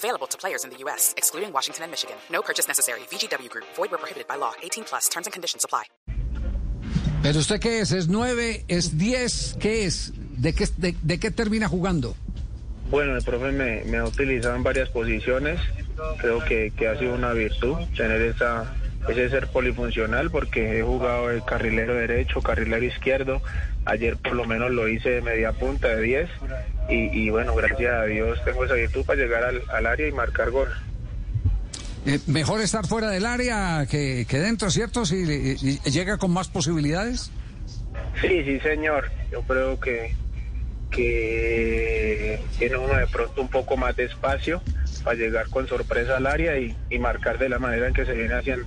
Available to players in the U.S., excluding Washington and Michigan. No purchase necessary. VGW Group. Void where prohibited by law. 18 plus. Terms and conditions apply. ¿Pero usted qué es? ¿Es 9? ¿Es 10? ¿Qué es? ¿De qué, de, de qué termina jugando? Bueno, el profe me, me ha utilizado en varias posiciones. Creo que, que ha sido una virtud tener esa, ese ser polifuncional porque he jugado de carrilero derecho, carrilero izquierdo. Ayer por lo menos lo hice de media punta de 10 y, y bueno, gracias a Dios tengo esa virtud para llegar al, al área y marcar gol. Eh, mejor estar fuera del área que, que dentro, ¿cierto? Si y- y llega con más posibilidades. Sí, sí, señor. Yo creo que, que tiene uno de pronto un poco más de espacio para llegar con sorpresa al área y, y marcar de la manera en que se viene haciendo.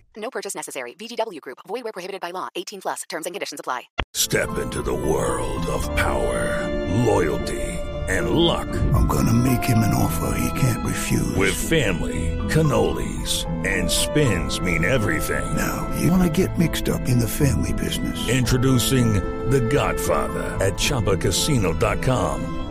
No purchase necessary. VGW Group. Void where prohibited by law. 18 plus. Terms and conditions apply. Step into the world of power, loyalty, and luck. I'm gonna make him an offer he can't refuse. With family, cannolis, and spins mean everything. now, you wanna get mixed up in the family business. Introducing The Godfather at ChumbaCasino.com.